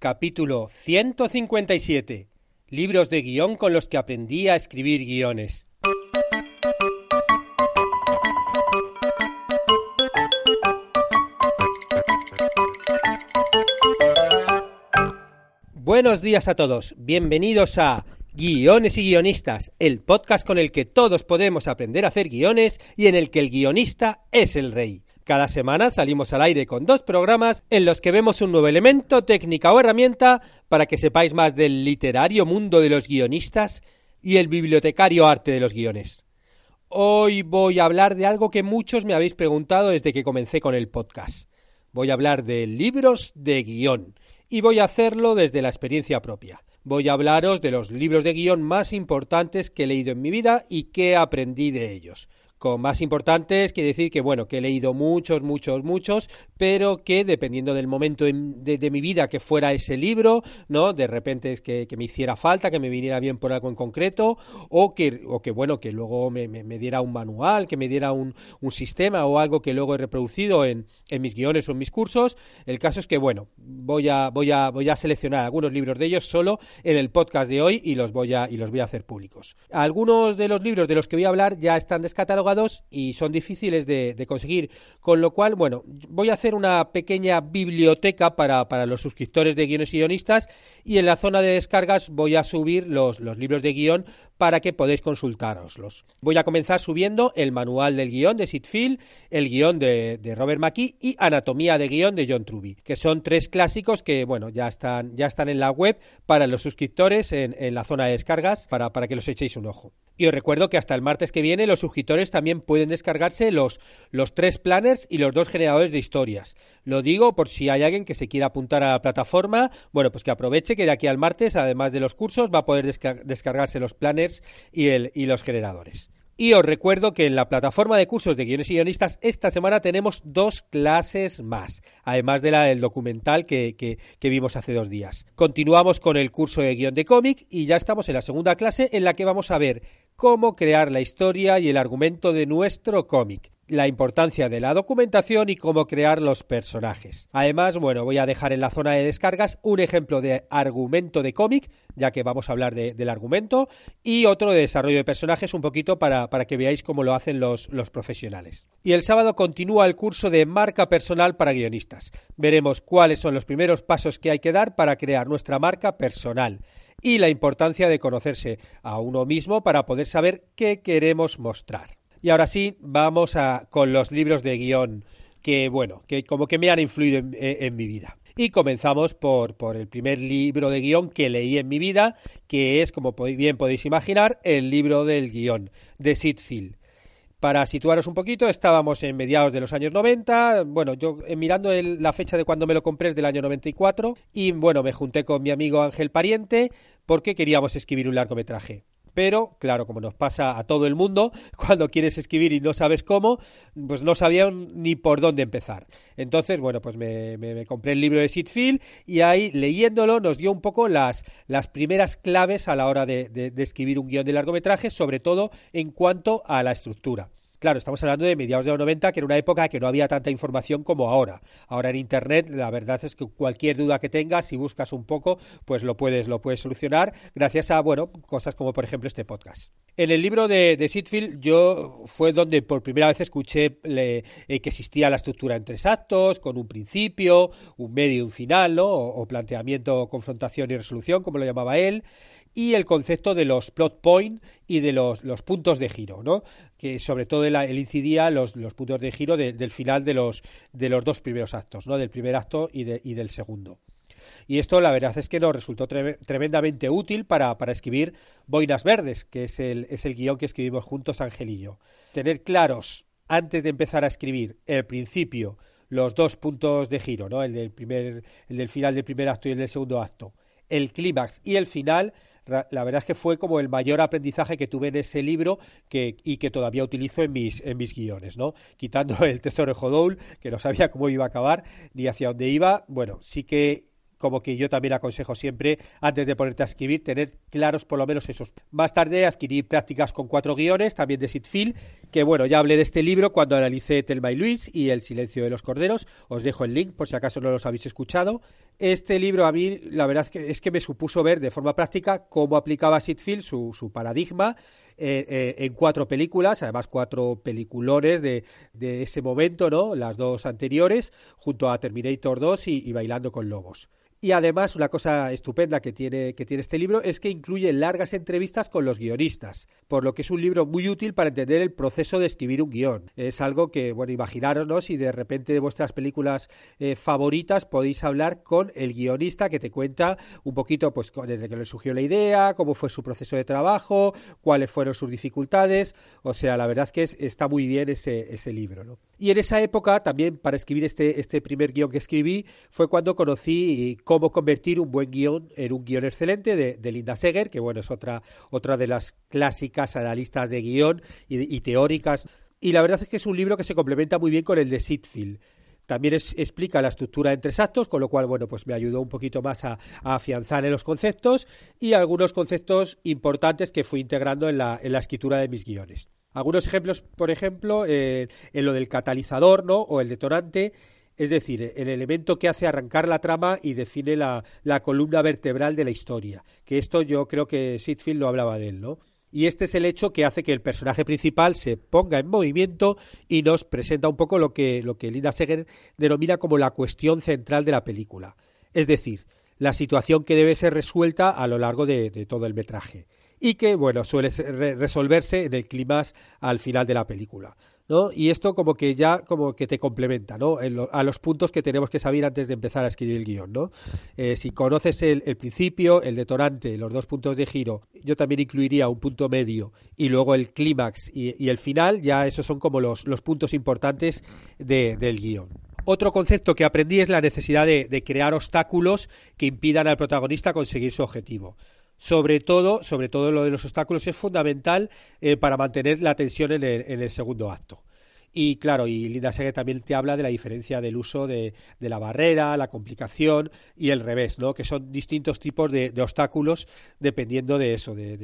capítulo 157. Libros de guion con los que aprendí a escribir guiones. Buenos días a todos, bienvenidos a Guiones y Guionistas, el podcast con el que todos podemos aprender a hacer guiones y en el que el guionista es el rey. Cada semana salimos al aire con dos programas en los que vemos un nuevo elemento, técnica o herramienta para que sepáis más del literario mundo de los guionistas y el bibliotecario arte de los guiones. Hoy voy a hablar de algo que muchos me habéis preguntado desde que comencé con el podcast. Voy a hablar de libros de guion y voy a hacerlo desde la experiencia propia. Voy a hablaros de los libros de guion más importantes que he leído en mi vida y que aprendí de ellos con más importantes quiere decir que bueno que he leído muchos muchos muchos pero que dependiendo del momento de, mi vida que fuera ese libro no de repente es que, me hiciera falta que me viniera bien por algo en concreto o que o que bueno que luego me, diera un manual que me diera un, un, sistema o algo que luego he reproducido en, en mis guiones o en mis cursos. El caso es que bueno voy a voy a voy a seleccionar algunos libros de ellos solo en el podcast de hoy y los voy a y los voy a hacer públicos. Algunos de los libros de los que voy a hablar ya están descatalogados y son difíciles de, conseguir. Con lo cual, bueno, voy a hacer una pequeña biblioteca para, para los suscriptores de guiones y guionistas y en la zona de descargas voy a subir los, los libros de guion para que podáis consultaroslos. Voy a comenzar subiendo el manual del guion de Sid el guion de, Robert McKee y Anatomía de guion de John Truby, que son tres clásicos que, bueno, ya están, ya están en la web para los suscriptores en, en la zona de descargas para, para que los echéis un ojo. Y os recuerdo que hasta el martes que viene los suscriptores también pueden descargarse los, los tres planners y los dos generadores de historias. Lo digo por si hay alguien que se quiera apuntar a la plataforma, bueno, pues que aproveche que de aquí al martes, además de los cursos, va a poder descargarse los planners y, los generadores. Y os recuerdo que en la plataforma de cursos de guiones y guionistas esta semana tenemos dos clases más, además de la del documental que, que, vimos hace dos días. Continuamos con el curso de guion de cómic y ya estamos en la segunda clase en la que vamos a ver cómo crear la historia y el argumento de nuestro cómic la importancia de la documentación y cómo crear los personajes. Además, bueno, voy a dejar en la zona de descargas un ejemplo de argumento de cómic, ya que vamos a hablar del argumento, y otro de desarrollo de personajes un poquito para, para que veáis cómo lo hacen los, los profesionales. Y el sábado continúa el curso de marca personal para guionistas. Veremos cuáles son los primeros pasos que hay que dar para crear nuestra marca personal y la importancia de conocerse a uno mismo para poder saber qué queremos mostrar. Y ahora sí, vamos a, con los libros de guion que, bueno, que como que me han influido en, mi vida. Y comenzamos por, por, el primer libro de guion que leí en mi vida, que es, como bien podéis imaginar, el libro del guion de Sid Field. Para situaros un poquito, estábamos en mediados de los años 90, bueno, yo eh, mirando la fecha de cuando me lo compré es del año 94, y bueno, me junté con mi amigo Ángel Pariente porque queríamos escribir un largometraje. Pero, claro, como nos pasa a todo el mundo, cuando quieres escribir y no sabes cómo, pues no sabían ni por dónde empezar. Entonces, bueno, pues me, compré el libro de Sitfield y ahí leyéndolo nos dio un poco las, las primeras claves a la hora de, de escribir un guion de largometraje, sobre todo en cuanto a la estructura. Claro, estamos hablando de mediados de los 90, que era una época que no había tanta información como ahora. Ahora en Internet, la verdad es que cualquier duda que tengas, si buscas un poco, pues lo puedes, lo puedes solucionar gracias a, bueno, cosas como por ejemplo este podcast. En el libro de, de Sitfield yo fue donde por primera vez escuché eh, que existía la estructura en tres actos, con un principio, un medio y un final, ¿no? o planteamiento, confrontación y resolución, como lo llamaba él y el concepto de los plot point y de los, los puntos de giro, ¿no? que sobre todo él, incidía los, los puntos de giro del final de los, de los dos primeros actos, ¿no? del primer acto y, de, y del segundo. Y esto la verdad es que nos resultó tremendamente útil para, para, escribir Boinas Verdes, que es el, es el guion que escribimos juntos yo. Tener claros, antes de empezar a escribir, el principio, los dos puntos de giro, ¿no? El del primer, el del final del primer acto y el del segundo acto, el clímax y el final, la verdad es que fue como el mayor aprendizaje que tuve en ese libro que, y que todavía utilizo en mis, en mis guiones, ¿no? Quitando el tesoro de Jodoul, que no sabía cómo iba a acabar ni hacia dónde iba, bueno, sí que como que yo también aconsejo siempre, antes de ponerte a escribir, tener claros por lo menos esos. Más tarde adquirí prácticas con cuatro guiones, también de Sitfield, que bueno, ya hablé de este libro cuando analicé Telma y Luis y El silencio de los corderos. Os dejo el link por si acaso no los habéis escuchado. Este libro a mí, la verdad es que, me supuso ver de forma práctica cómo aplicaba Sitfield su, su paradigma eh, eh, en cuatro películas, además cuatro peliculones de, de, ese momento, ¿no? Las dos anteriores, junto a Terminator 2 y Bailando con Lobos. Y además, una cosa estupenda que tiene, que tiene este libro es que incluye largas entrevistas con los guionistas, por lo que es un libro muy útil para entender el proceso de escribir un guion. Es algo que, bueno, imaginaros, ¿no? Si de repente de vuestras películas eh, favoritas podéis hablar con el guionista que te cuenta un poquito, pues, desde que le surgió la idea, cómo fue su proceso de trabajo, cuáles fueron sus dificultades. O sea, la verdad que está muy bien ese, ese libro, ¿no? Y en esa época, también para escribir este, este primer guion que escribí, fue cuando conocí cómo convertir un buen guion en un guion excelente de, Linda Seger, que bueno, es otra, otra de las clásicas analistas de guion y, teóricas. Y la verdad es que es un libro que se complementa muy bien con el de Sitfield. También explica la estructura en tres actos, con lo cual, bueno, pues me ayudó un poquito más a, afianzar en los conceptos y algunos conceptos importantes que fui integrando en la, en la escritura de mis guiones. Algunos ejemplos, por ejemplo, eh, en lo del catalizador, ¿no? O el detonante, es decir, el elemento que hace arrancar la trama y define la, columna vertebral de la historia. Que esto yo creo que Sitfield lo hablaba de él, ¿no? Y este es el hecho que hace que el personaje principal se ponga en movimiento y nos presenta un poco lo que, lo que Linda Seger denomina como la cuestión central de la película. Es decir, la situación que debe ser resuelta a lo largo de todo el metraje. Y que, bueno, suele resolverse en el clímax al final de la película. Y esto como que ya como que te complementa, ¿no? a los puntos que tenemos que saber antes de empezar a escribir el guion, ¿no? Eh, si conoces el, principio, el detonante, los dos puntos de giro, yo también incluiría un punto medio y luego el clímax y, el final, ya esos son como los, los puntos importantes del guion. Otro concepto que aprendí es la necesidad de crear obstáculos que impidan al protagonista conseguir su objetivo sobre todo, sobre todo lo de los obstáculos es fundamental eh, para mantener la tensión en el, segundo acto. Y claro, y Linda Seger también te habla de la diferencia del uso de, la barrera, la complicación y el revés, ¿no? Que son distintos tipos de, obstáculos dependiendo de eso, de,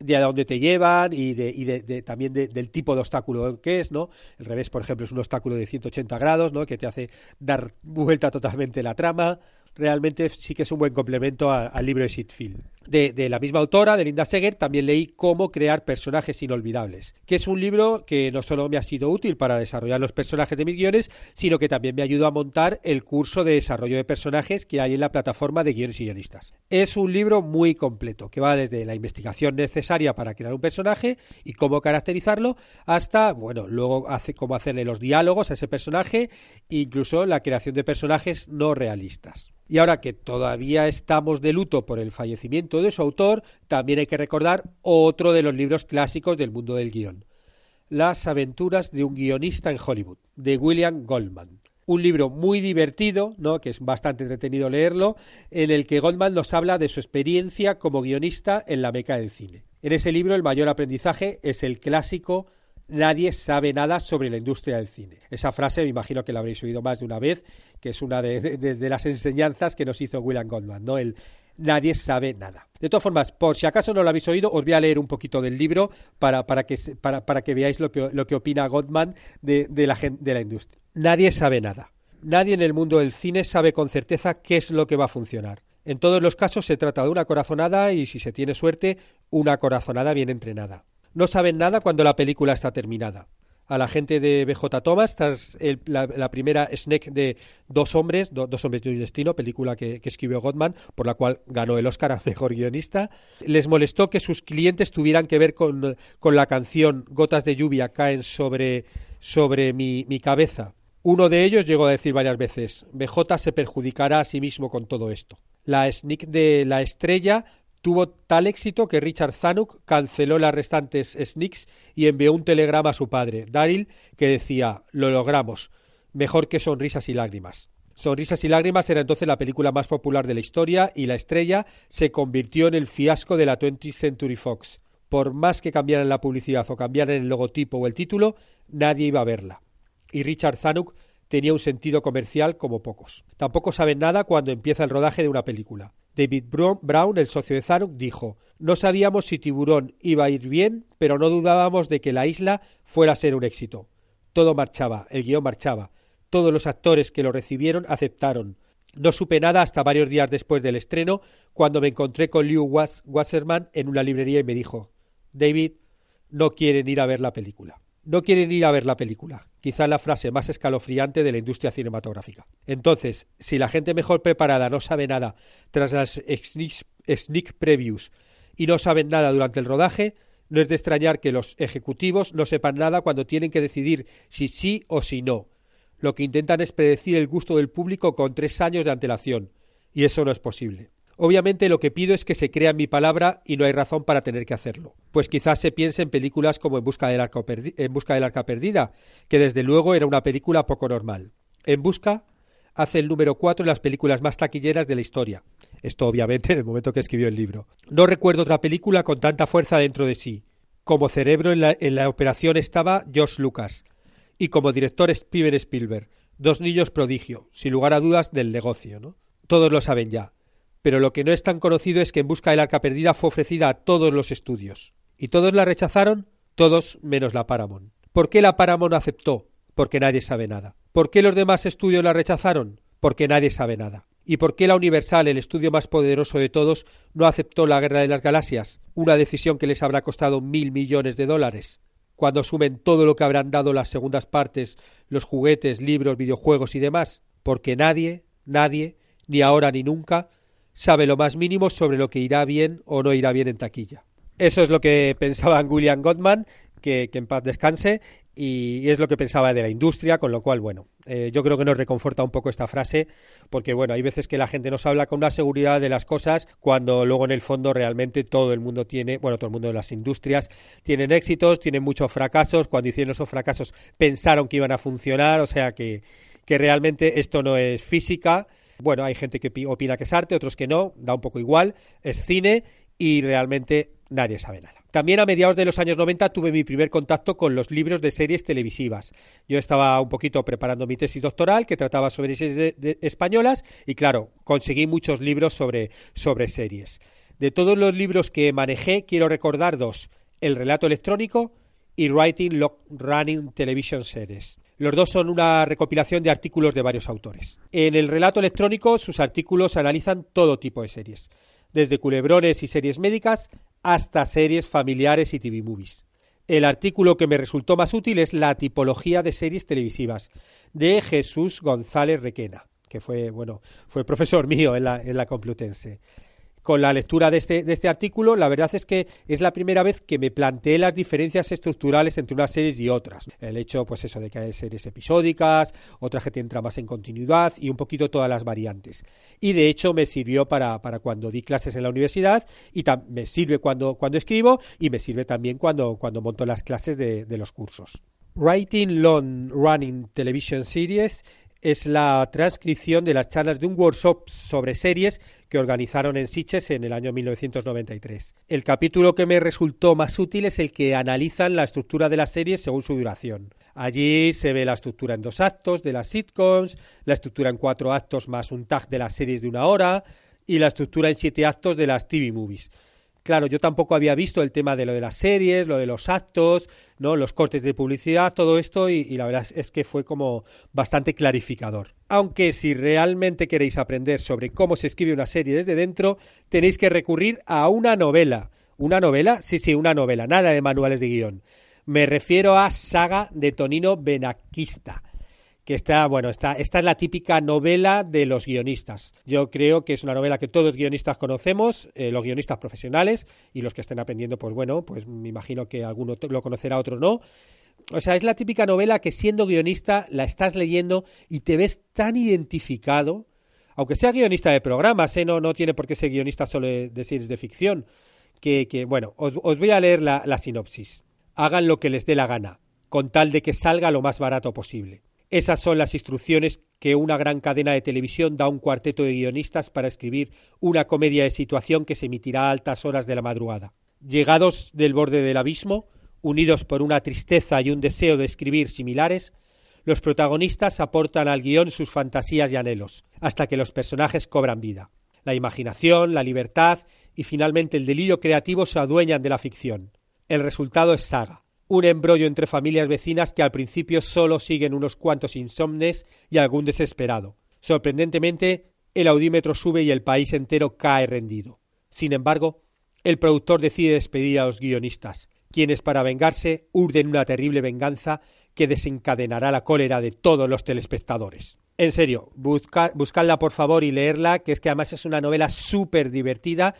de, a dónde te llevan y, de, y también del tipo de obstáculo que es, ¿no? El revés, por ejemplo, es un obstáculo de 180 grados, ¿no? Que te hace dar vuelta totalmente la trama realmente sí que es un buen complemento al libro de Sitfield. De, la misma autora, de Linda Seger, también leí Cómo crear personajes inolvidables, que es un libro que no solo me ha sido útil para desarrollar los personajes de mis guiones, sino que también me ayudó a montar el curso de desarrollo de personajes que hay en la plataforma de guiones y guionistas. Es un libro muy completo, que va desde la investigación necesaria para crear un personaje y cómo caracterizarlo, hasta, bueno, luego hace cómo hacerle los diálogos a ese personaje, incluso la creación de personajes no realistas. Y ahora que todavía estamos de luto por el fallecimiento de su autor, también hay que recordar otro de los libros clásicos del mundo del guion, Las aventuras de un guionista en Hollywood, de William Goldman. Un libro muy divertido, ¿no? que es bastante entretenido leerlo, en el que Goldman nos habla de su experiencia como guionista en la meca del cine. En ese libro el mayor aprendizaje es el clásico nadie sabe nada sobre la industria del cine. Esa frase me imagino que la habréis oído más de una vez, que es una de, las enseñanzas que nos hizo William Goldman, ¿no? El nadie sabe nada. De todas formas, por si acaso no lo habéis oído, os voy a leer un poquito del libro para, para, que, para, para que veáis lo que, lo que opina Goldman de, de, la, de la industria. Nadie sabe nada. Nadie en el mundo del cine sabe con certeza qué es lo que va a funcionar. En todos los casos se trata de una corazonada y, si se tiene suerte, una corazonada bien entrenada. No saben nada cuando la película está terminada. A la gente de BJ Thomas, tras la, primera snack de Dos hombres, Dos hombres de un destino, película que, escribió Gottman, por la cual ganó el Oscar a Mejor Guionista, les molestó que sus clientes tuvieran que ver con, la canción Gotas de lluvia caen sobre, sobre mi, mi cabeza. Uno de ellos llegó a decir varias veces, BJ se perjudicará a sí mismo con todo esto. La sneak de La Estrella Tuvo tal éxito que Richard Zanuck canceló las restantes sneaks y envió un telegrama a su padre, Daryl, que decía: Lo logramos. mejor que Sonrisas y Lágrimas. Sonrisas y Lágrimas era entonces la película más popular de la historia y la estrella se convirtió en el fiasco de la 20th Century Fox. Por más que cambiaran la publicidad o cambiaran el logotipo o el título, nadie iba a verla. Y Richard Zanuck tenía un sentido comercial como pocos. Tampoco saben nada cuando empieza el rodaje de una película. David Brown, el socio de Zanuck, dijo No sabíamos si Tiburón iba a ir bien, pero no dudábamos de que la isla fuera a ser un éxito. Todo marchaba, el guion marchaba. Todos los actores que lo recibieron aceptaron. No supe nada hasta varios días después del estreno, cuando me encontré con Lew Wasserman en una librería y me dijo David, no quieren ir a ver la película. No quieren ir a ver la película. Quizá la frase más escalofriante de la industria cinematográfica. Entonces, si la gente mejor preparada no sabe nada tras las sneak previews y no saben nada durante el rodaje, no es de extrañar que los ejecutivos no sepan nada cuando tienen que decidir si sí o si no. Lo que intentan es predecir el gusto del público con tres años de antelación, y eso no es posible. Obviamente lo que pido es que se crea mi palabra y no hay razón para tener que hacerlo. Pues quizás se piense en películas como En busca del arca, en perdida, que desde luego era una película poco normal. En busca hace el número cuatro en las películas más taquilleras de la historia. Esto obviamente en el momento que escribió el libro. No recuerdo otra película con tanta fuerza dentro de sí. Como cerebro en la, en la operación estaba George Lucas y como director Steven Spielberg, dos niños prodigio, sin lugar a dudas del negocio. ¿no? Todos lo saben ya pero lo que no es tan conocido es que En busca del arca perdida fue ofrecida a todos los estudios. ¿Y todos la rechazaron? Todos menos la Paramount. ¿Por qué la Paramount aceptó? Porque nadie sabe nada. ¿Por qué los demás estudios la rechazaron? Porque nadie sabe nada. ¿Y por qué la Universal, el estudio más poderoso de todos, no aceptó la Guerra de las Galaxias? Una decisión que les habrá costado mil millones de dólares. Cuando sumen todo lo que habrán dado las segundas partes, los juguetes, libros, videojuegos y demás. Porque nadie, nadie, ni ahora ni nunca, sabe lo más mínimo sobre lo que irá bien o no irá bien en taquilla. Eso es lo que pensaba William Gottman, que, en paz descanse, y, es lo que pensaba de la industria, con lo cual, bueno, eh, yo creo que nos reconforta un poco esta frase, porque, bueno, hay veces que la gente nos habla con una seguridad de las cosas, cuando luego en el fondo realmente todo el mundo tiene, bueno, todo el mundo de las industrias tienen éxitos, tienen muchos fracasos, cuando hicieron esos fracasos pensaron que iban a funcionar, o sea que, que realmente esto no es física, bueno, hay gente que opina que es arte, otros que no, da un poco igual, es cine y realmente nadie sabe nada. También a mediados de los años 90 tuve mi primer contacto con los libros de series televisivas. Yo estaba un poquito preparando mi tesis doctoral que trataba sobre series españolas y claro, conseguí muchos libros sobre, sobre series. De todos los libros que manejé, quiero recordar dos, El relato electrónico y Writing Log Running Television Series. Los dos son una recopilación de artículos de varios autores. En el relato electrónico, sus artículos analizan todo tipo de series, desde culebrones y series médicas hasta series familiares y TV movies. El artículo que me resultó más útil es la tipología de series televisivas de Jesús González Requena, que fue, bueno, fue profesor mío en la, en la Complutense con la lectura de este, de este artículo, la verdad es que es la primera vez que me planteé las diferencias estructurales entre unas series y otras. El hecho, pues eso, de que hay series episódicas, otras que tienen tramas en continuidad y un poquito todas las variantes. Y de hecho me sirvió para, para cuando di clases en la universidad y me sirve cuando, cuando escribo y me sirve también cuando, cuando monto las clases de los cursos. Writing Long Running Television Series es la transcripción de las charlas de un workshop sobre series que organizaron en Siches en el año 1993. El capítulo que me resultó más útil es el que analizan la estructura de las series según su duración. Allí se ve la estructura en dos actos de las sitcoms, la estructura en cuatro actos más un tag de las series de una hora y la estructura en siete actos de las TV movies. Claro, yo tampoco había visto el tema de lo de las series, lo de los actos, ¿no? los cortes de publicidad, todo esto, y, la verdad es que fue como bastante clarificador. Aunque si realmente queréis aprender sobre cómo se escribe una serie desde dentro, tenéis que recurrir a una novela. ¿Una novela? Sí, sí, una novela, nada de manuales de guion. Me refiero a Saga de Tonino Benaquista que está, bueno, esta es la típica novela de los guionistas. Yo creo que es una novela que todos guionistas conocemos, eh, los guionistas profesionales y los que estén aprendiendo, pues bueno, pues me imagino que alguno lo conocerá, otro no. O sea, es la típica novela que siendo guionista la estás leyendo y te ves tan identificado, aunque sea guionista de programas, ¿eh? no, no tiene por qué ser guionista solo de, series de ficción, que, bueno, os, voy a leer la sinopsis. Hagan lo que les dé la gana, con tal de que salga lo más barato posible. Esas son las instrucciones que una gran cadena de televisión da a un cuarteto de guionistas para escribir una comedia de situación que se emitirá a altas horas de la madrugada. Llegados del borde del abismo, unidos por una tristeza y un deseo de escribir similares, los protagonistas aportan al guion sus fantasías y anhelos, hasta que los personajes cobran vida. La imaginación, la libertad y finalmente el delirio creativo se adueñan de la ficción. El resultado es saga, un embrollo entre familias vecinas que al principio solo siguen unos cuantos insomnes y algún desesperado. Sorprendentemente, el audímetro sube y el país entero cae rendido. Sin embargo, el productor decide despedir a los guionistas, quienes para vengarse urden una terrible venganza que desencadenará la cólera de todos los telespectadores. En serio, buscadla por favor y leerla, que es que además es una novela súper divertida,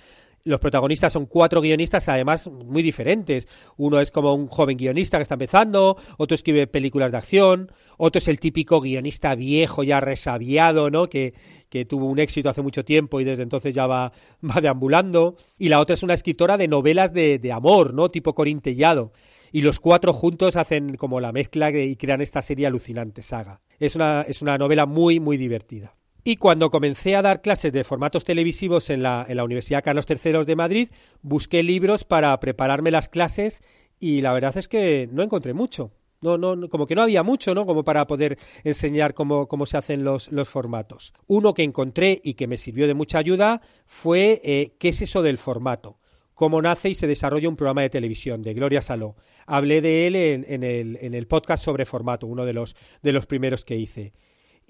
los protagonistas son cuatro guionistas, además muy diferentes. Uno es como un joven guionista que está empezando, otro escribe películas de acción, otro es el típico guionista viejo, ya resabiado, ¿no? Que, que tuvo un éxito hace mucho tiempo y desde entonces ya va, va deambulando. Y la otra es una escritora de novelas de, de amor, ¿no? Tipo Corintellado. Y los cuatro juntos hacen como la mezcla y crean esta serie alucinante saga. Es una, es una novela muy, muy divertida. Y cuando comencé a dar clases de formatos televisivos en la, en la Universidad Carlos III de Madrid, busqué libros para prepararme las clases y la verdad es que no encontré mucho. No, no, como que no había mucho, ¿no? Como para poder enseñar cómo, cómo se hacen los, los, formatos. Uno que encontré y que me sirvió de mucha ayuda fue eh, ¿Qué es eso del formato? Cómo nace y se desarrolla un programa de televisión, de Gloria Saló. Hablé de él en, en, el, en el podcast sobre formato, uno de los, de los primeros que hice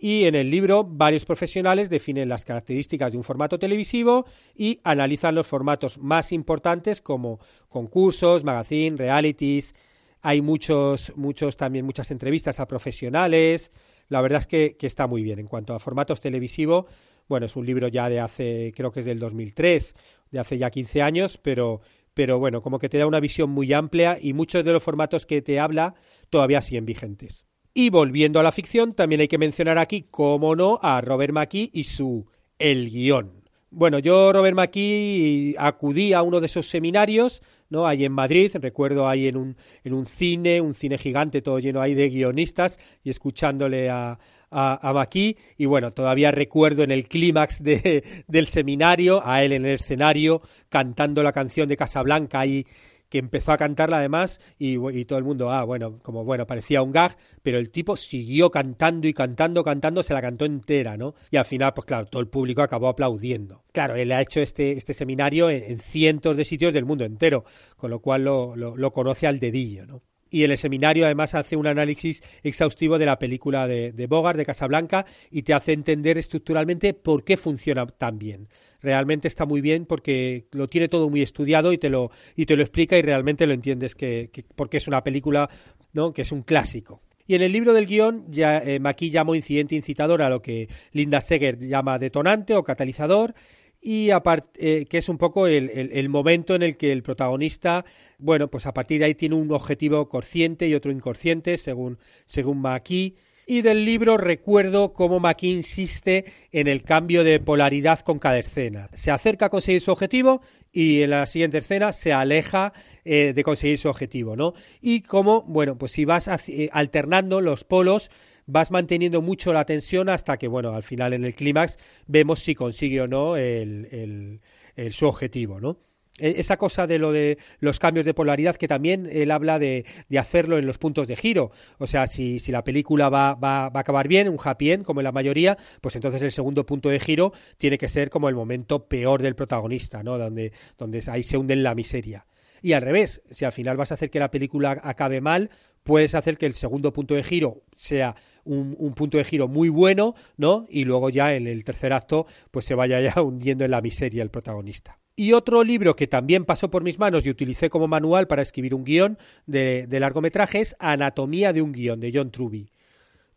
y en el libro varios profesionales definen las características de un formato televisivo y analizan los formatos más importantes como concursos, magazine, realities. Hay muchos, muchos también muchas entrevistas a profesionales. La verdad es que, está muy bien. En cuanto a formatos televisivos, bueno, es un libro ya de hace, creo que es del 2003, de hace ya 15 años, pero, pero bueno, como que te da una visión muy amplia y muchos de los formatos que te habla todavía siguen vigentes. Y volviendo a la ficción, también hay que mencionar aquí, cómo no, a Robert McKee y su El guion. Bueno, yo, Robert McKee, acudí a uno de esos seminarios, ¿no? Ahí en Madrid, recuerdo ahí en un, en un cine, un cine gigante todo lleno ahí de guionistas y escuchándole a, a, a y bueno, todavía recuerdo en el clímax de, del seminario a él en el escenario cantando la canción de Casablanca ahí que empezó a cantarla además y, todo el mundo, ah, bueno, como bueno, parecía un gag, pero el tipo siguió cantando y cantando, cantando, se la cantó entera, ¿no? Y al final, pues claro, todo el público acabó aplaudiendo. Claro, él ha hecho este, este seminario en, cientos de sitios del mundo entero, con lo cual lo, lo conoce al dedillo, ¿no? y en el seminario además hace un análisis exhaustivo de la película de, de, Bogart, de Casablanca, y te hace entender estructuralmente por qué funciona tan bien. Realmente está muy bien porque lo tiene todo muy estudiado y te lo, y te lo explica y realmente lo entiendes que, porque es una película ¿no? que es un clásico. Y en el libro del guion, ya, eh, llamó incidente incitador a lo que Linda Seger llama detonante o catalizador, y eh, que es un poco el, el, momento en el que el protagonista, bueno, pues a partir de ahí tiene un objetivo consciente y otro inconsciente, según, según McKee. Y del libro recuerdo cómo McKee insiste en el cambio de polaridad con cada escena. Se acerca a conseguir su objetivo y en la siguiente escena se aleja eh, de conseguir su objetivo, ¿no? Y cómo, bueno, pues si vas eh, alternando los polos, vas manteniendo mucho la tensión hasta que, bueno, al final en el clímax vemos si consigue o no el, el, su objetivo, ¿no? E, esa cosa de lo de los cambios de polaridad que también él habla de, hacerlo en los puntos de giro. O sea, si, la película va, va, va, a acabar bien, un happy como en la mayoría, pues entonces el segundo punto de giro tiene que ser como el momento peor del protagonista, ¿no? Donde, donde ahí se hunde en la miseria. Y al revés, si al final vas a hacer que la película acabe mal, puedes hacer que el segundo punto de giro sea un, un, punto de giro muy bueno, ¿no? Y luego ya en el tercer acto, pues se vaya ya hundiendo en la miseria el protagonista. Y otro libro que también pasó por mis manos y utilicé como manual para escribir un guion de, de largometraje es Anatomía de un guion, de John Truby.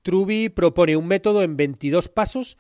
Truby propone un método en 22 pasos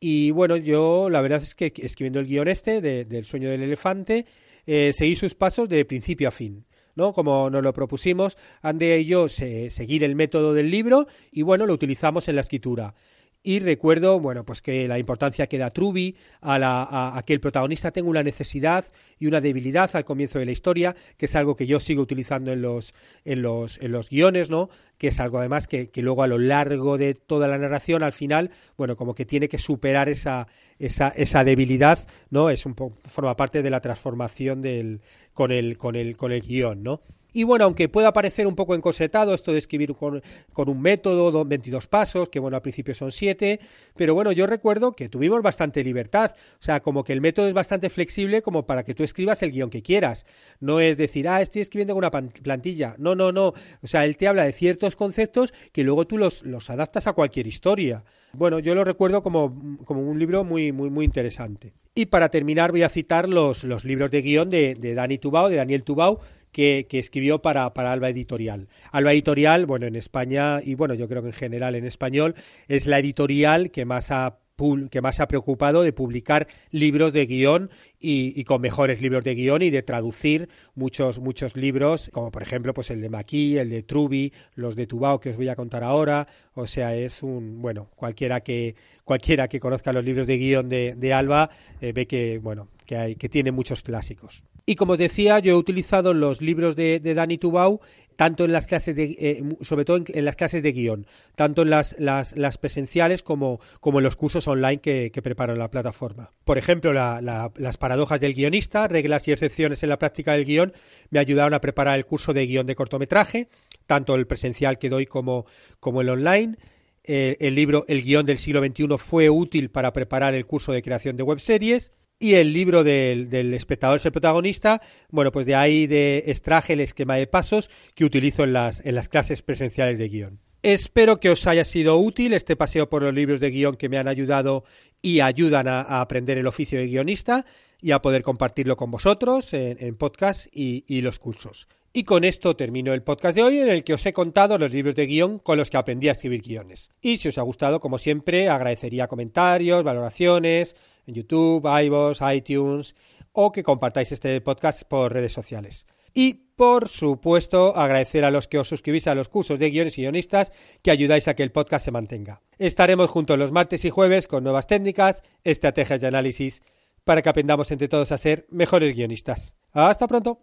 y bueno, yo la verdad es que escribiendo el guion este de, del sueño del elefante, eh, seguí sus pasos de principio a fin. ¿no? Como nos lo propusimos, Andrea y yo seguir el método del libro y bueno, lo utilizamos en la escritura. Y recuerdo, bueno, pues que la importancia que da Truby a, la, a, que el protagonista tenga una necesidad y una debilidad al comienzo de la historia, que es algo que yo sigo utilizando en los, en los, en los guiones, ¿no? Que es algo además que, que luego a lo largo de toda la narración, al final, bueno, como que tiene que superar esa, esa, esa debilidad, ¿no? Es un forma parte de la transformación del, con el, con el, con el guion, ¿no? Y bueno, aunque pueda parecer un poco encosetado esto de escribir con, un método, 22 pasos, que bueno, al principio son 7, pero bueno, yo recuerdo que tuvimos bastante libertad, o sea, como que el método es bastante flexible como para que tú escribas el guion que quieras. No es decir, ah, estoy escribiendo con una plantilla. No, no, no. O sea, él te habla de ciertos conceptos que luego tú los, los adaptas a cualquier historia. Bueno, yo lo recuerdo como, como un libro muy, muy, muy interesante. Y para terminar voy a citar los, los libros de guion de, Dani Tubau, de Daniel Tubau, que, escribió para, para, Alba Editorial. Alba Editorial, bueno, en España y bueno, yo creo que en general en español, es la editorial que más ha que más se ha preocupado de publicar libros de guion y, con mejores libros de guion y de traducir muchos muchos libros, como por ejemplo pues el de Maquis, el de Truby, los de Tubao que os voy a contar ahora. O sea, es un bueno cualquiera que cualquiera que conozca los libros de guion de, Alba eh, ve que bueno que hay que tiene muchos clásicos. Y como os decía, yo he utilizado los libros de, de Dani Tubau tanto en las clases de, eh, sobre todo en, las clases de guion, tanto en las, las, presenciales como, en los cursos online que, preparo en la plataforma. Por ejemplo, las paradojas del guionista, reglas y excepciones en la práctica del guion, me ayudaron a preparar el curso de guion de cortometraje, tanto el presencial que doy como, como el online. Eh, el libro El guion del siglo XXI fue útil para preparar el curso de creación de webseries y el libro del, del espectador es el protagonista, bueno, pues de ahí de extraje el esquema de pasos que utilizo en las, en las clases presenciales de guion. Espero que os haya sido útil este paseo por los libros de guion que me han ayudado y ayudan a, aprender el oficio de guionista y a poder compartirlo con vosotros en, podcast y, y, los cursos. Y con esto termino el podcast de hoy en el que os he contado los libros de guion con los que aprendí a escribir guiones. Y si os ha gustado, como siempre, agradecería comentarios, valoraciones, en YouTube, iVoox, iTunes o que compartáis este podcast por redes sociales. Y, por supuesto, agradecer a los que os suscribís a los cursos de guiones y guionistas que ayudáis a que el podcast se mantenga. Estaremos juntos los martes y jueves con nuevas técnicas, estrategias de análisis, para que aprendamos entre todos a ser mejores guionistas. ¡Hasta pronto!